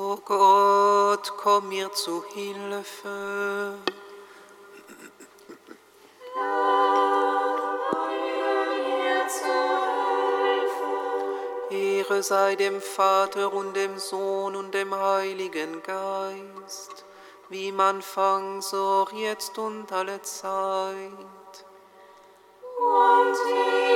O Gott, komm mir zu Hilfe. Ehre sei dem Vater und dem Sohn und dem Heiligen Geist, wie im Anfang, so jetzt und alle Zeit. Und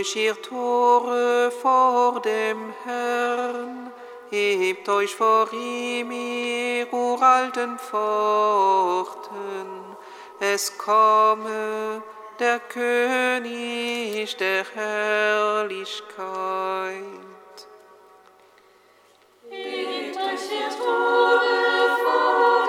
euch ihr Tore vor dem Herrn, hebt euch vor ihm, ihr uralten Pforten. Es komme der König der Herrlichkeit. Hebt euch ihr Tore vor dem Herrn,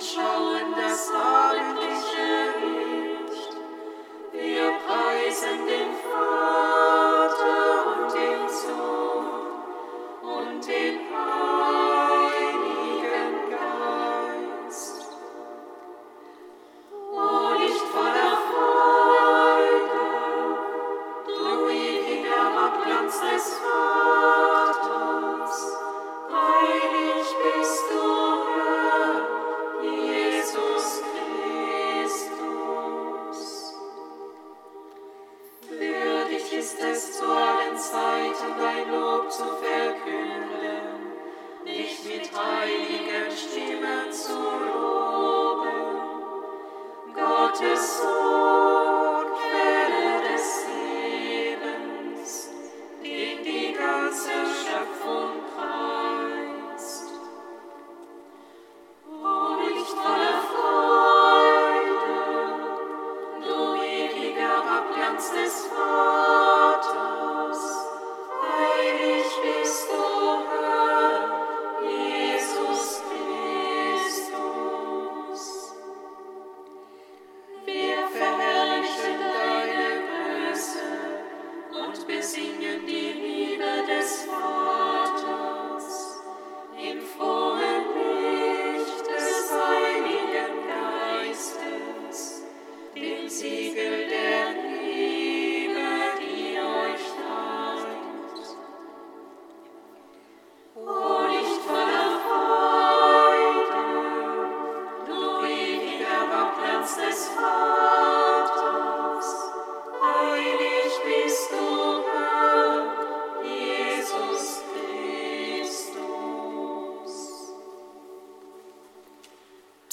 control.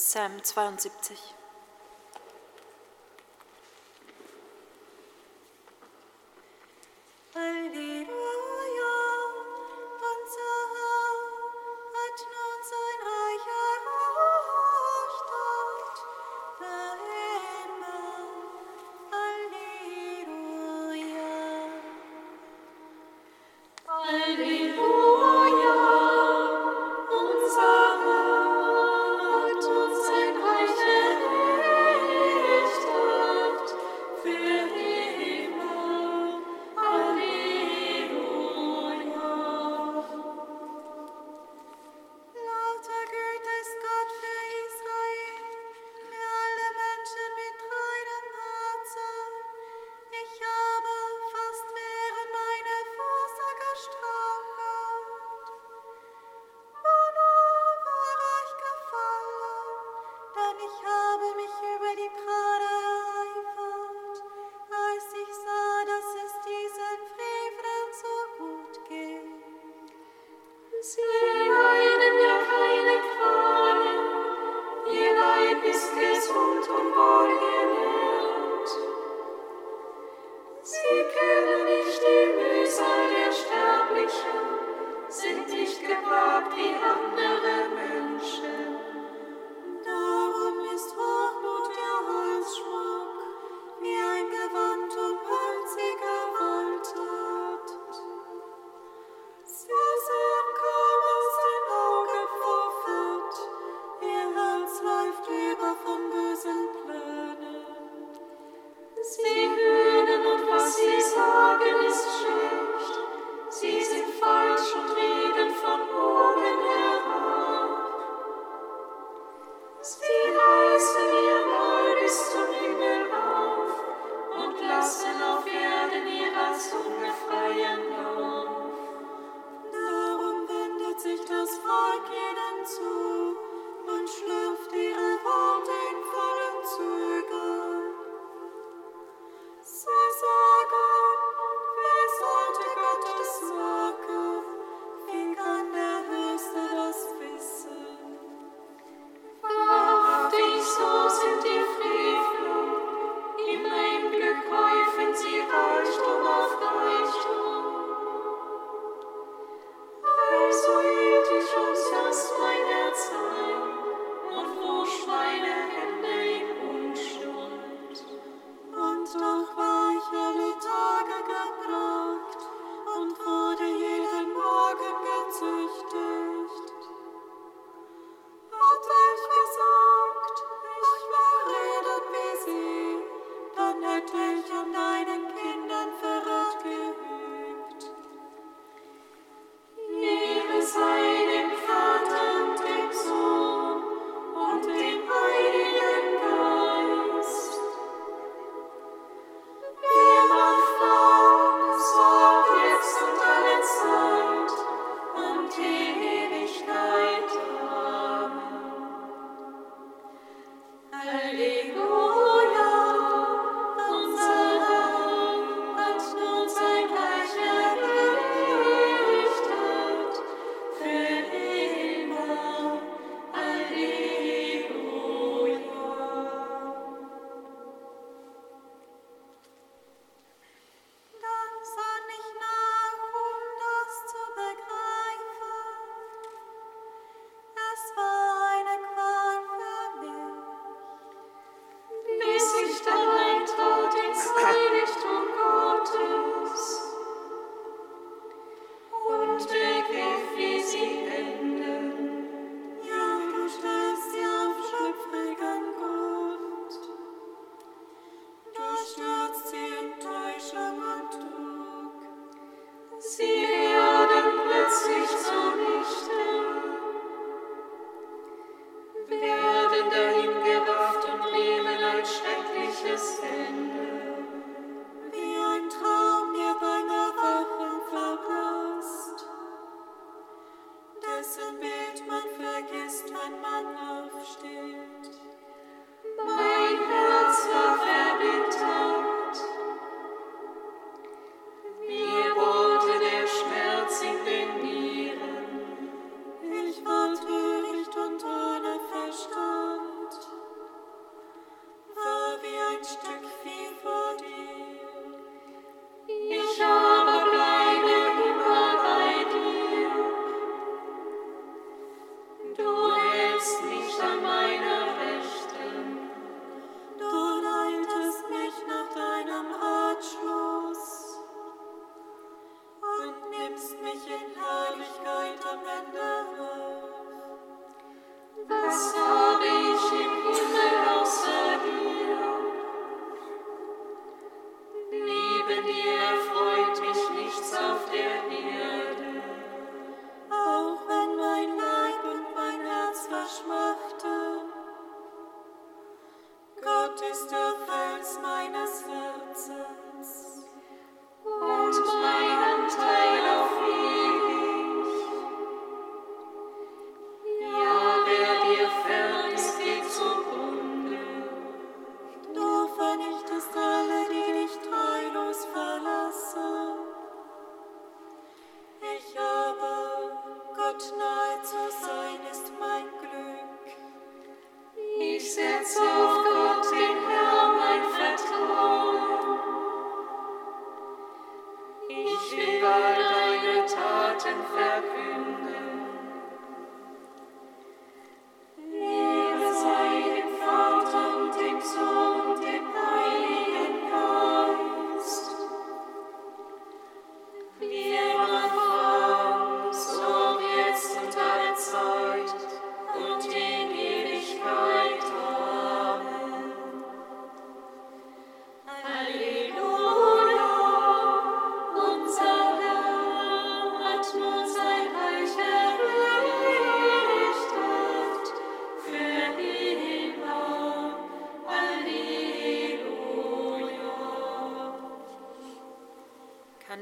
Psalm 72.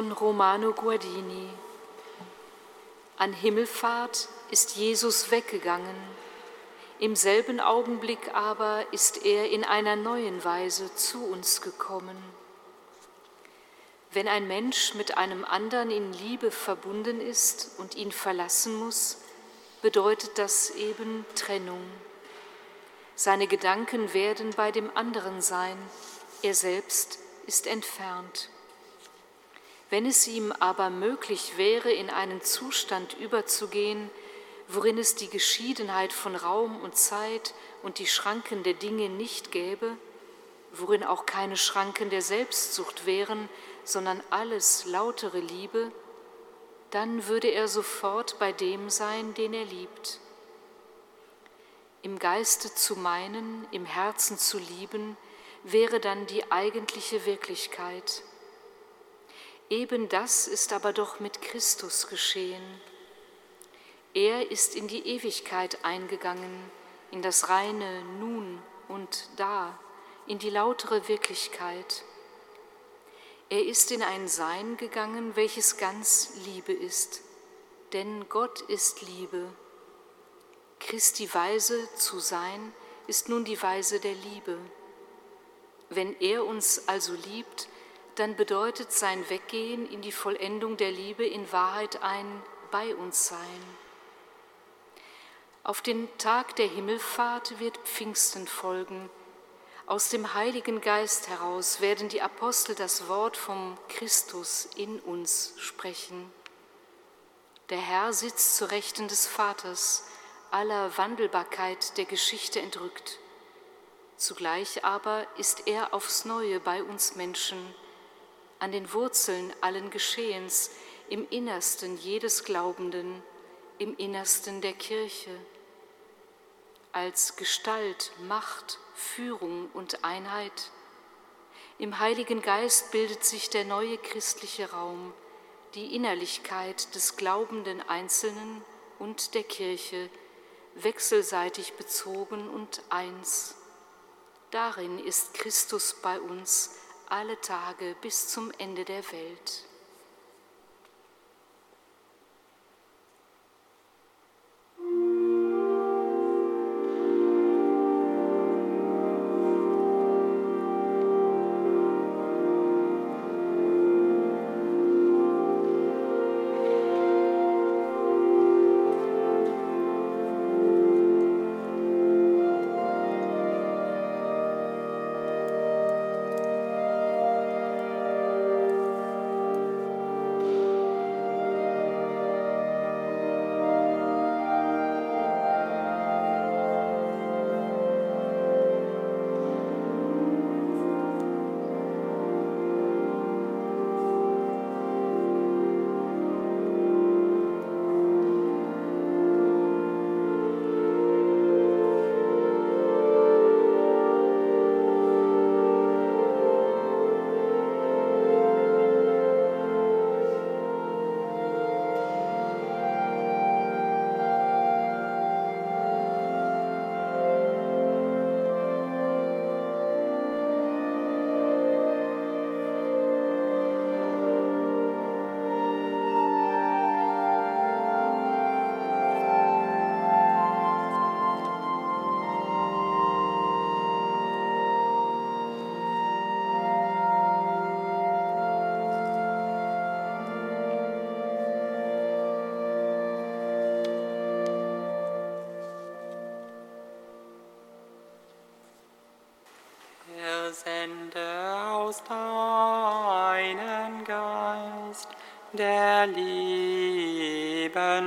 von Romano Guardini. An Himmelfahrt ist Jesus weggegangen, im selben Augenblick aber ist er in einer neuen Weise zu uns gekommen. Wenn ein Mensch mit einem anderen in Liebe verbunden ist und ihn verlassen muss, bedeutet das eben Trennung. Seine Gedanken werden bei dem anderen sein, er selbst ist entfernt. Wenn es ihm aber möglich wäre, in einen Zustand überzugehen, worin es die Geschiedenheit von Raum und Zeit und die Schranken der Dinge nicht gäbe, worin auch keine Schranken der Selbstsucht wären, sondern alles lautere Liebe, dann würde er sofort bei dem sein, den er liebt. Im Geiste zu meinen, im Herzen zu lieben, wäre dann die eigentliche Wirklichkeit. Eben das ist aber doch mit Christus geschehen. Er ist in die Ewigkeit eingegangen, in das reine Nun und Da, in die lautere Wirklichkeit. Er ist in ein Sein gegangen, welches ganz Liebe ist, denn Gott ist Liebe. Christi Weise zu sein ist nun die Weise der Liebe. Wenn er uns also liebt, dann bedeutet sein Weggehen in die Vollendung der Liebe in Wahrheit ein bei uns sein. Auf den Tag der Himmelfahrt wird Pfingsten folgen. Aus dem Heiligen Geist heraus werden die Apostel das Wort vom Christus in uns sprechen. Der Herr sitzt zu Rechten des Vaters, aller Wandelbarkeit der Geschichte entrückt. Zugleich aber ist er aufs neue bei uns Menschen an den Wurzeln allen Geschehens, im Innersten jedes Glaubenden, im Innersten der Kirche. Als Gestalt, Macht, Führung und Einheit. Im Heiligen Geist bildet sich der neue christliche Raum, die Innerlichkeit des glaubenden Einzelnen und der Kirche, wechselseitig bezogen und eins. Darin ist Christus bei uns, alle Tage bis zum Ende der Welt.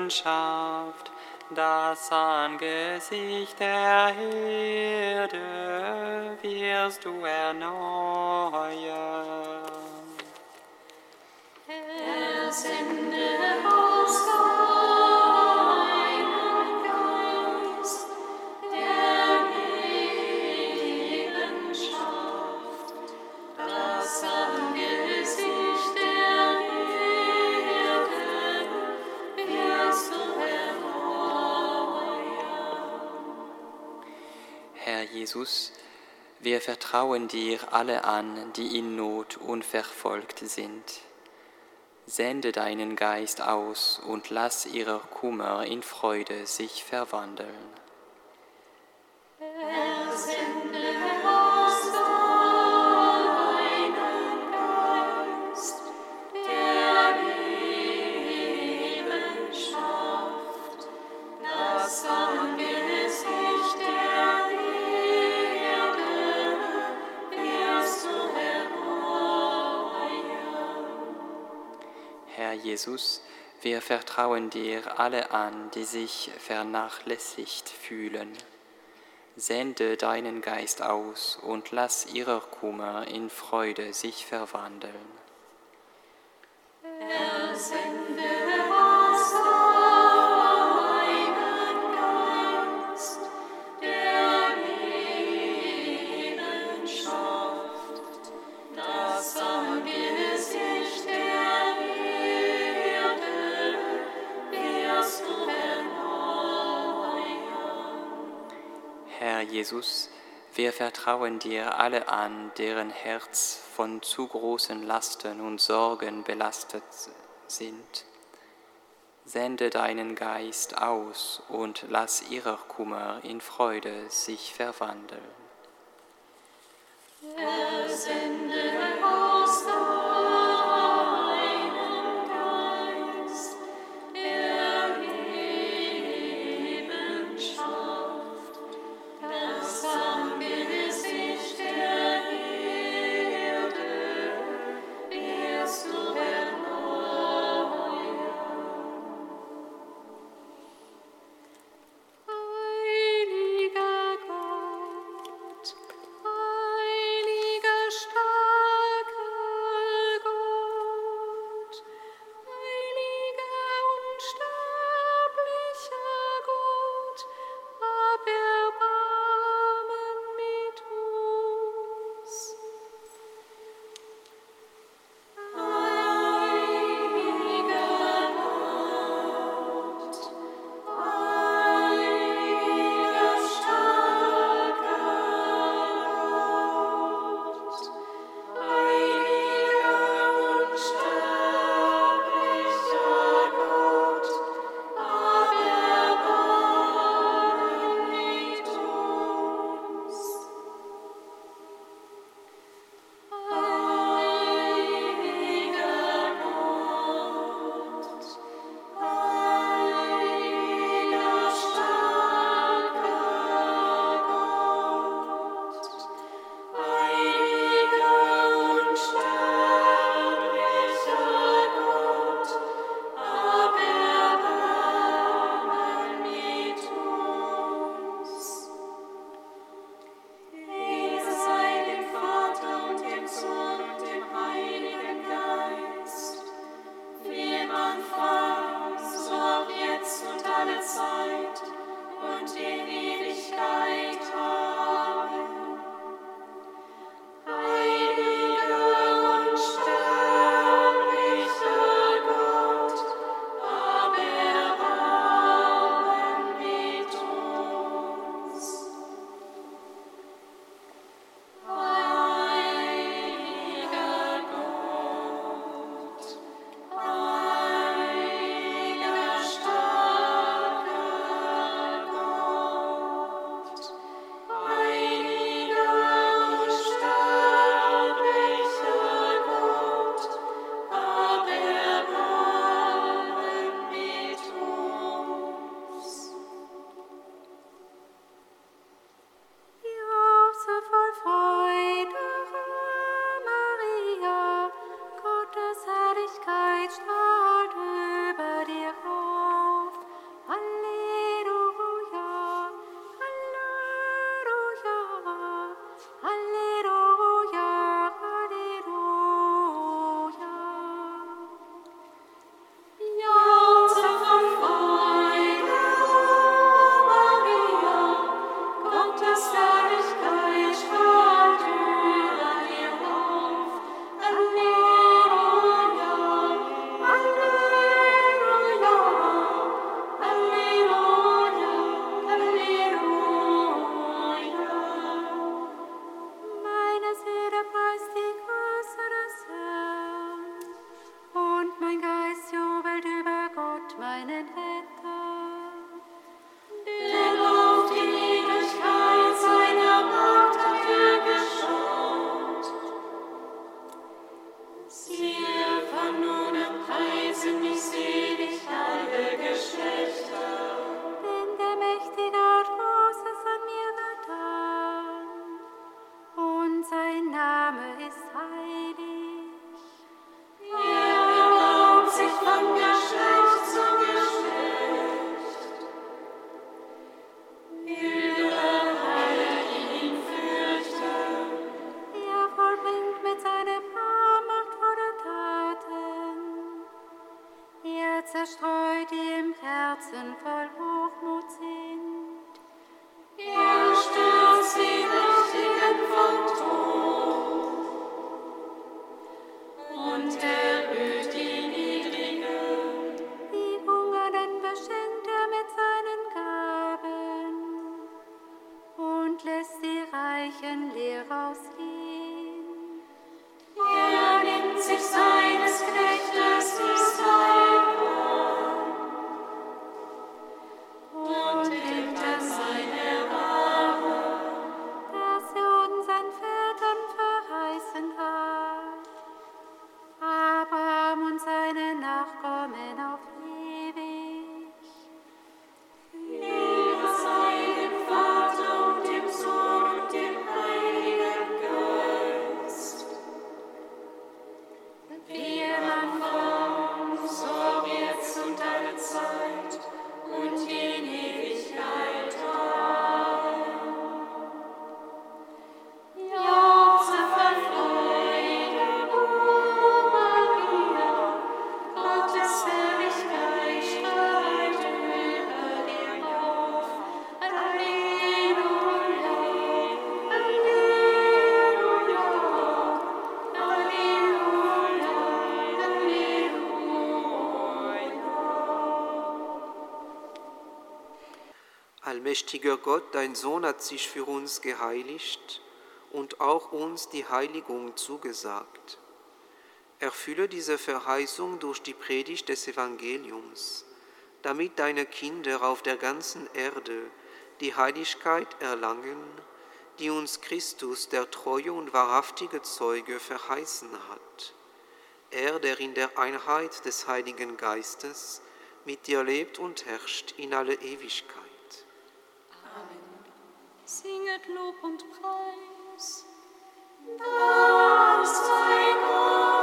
Schafft, das Angesicht der Erde wirst du erneuern. Herr, sende Jesus, wir vertrauen dir alle an, die in Not und verfolgt sind. Sende deinen Geist aus und lass ihrer Kummer in Freude sich verwandeln. Jesus, wir vertrauen dir alle an, die sich vernachlässigt fühlen. Sende deinen Geist aus und lass ihrer Kummer in Freude sich verwandeln. Herr Jesus, wir vertrauen dir alle an, deren Herz von zu großen Lasten und Sorgen belastet sind. Sende deinen Geist aus und lass ihrer Kummer in Freude sich verwandeln. Heiliger Gott, lässt die Reichen leer ausgehen. Allmächtiger Gott, dein Sohn hat sich für uns geheiligt und auch uns die Heiligung zugesagt. Erfülle diese Verheißung durch die Predigt des Evangeliums, damit deine Kinder auf der ganzen Erde die Heiligkeit erlangen, die uns Christus, der treue und wahrhaftige Zeuge, verheißen hat. Er, der in der Einheit des Heiligen Geistes mit dir lebt und herrscht in alle Ewigkeit. Singet Lob und Preis. Das sei Gott.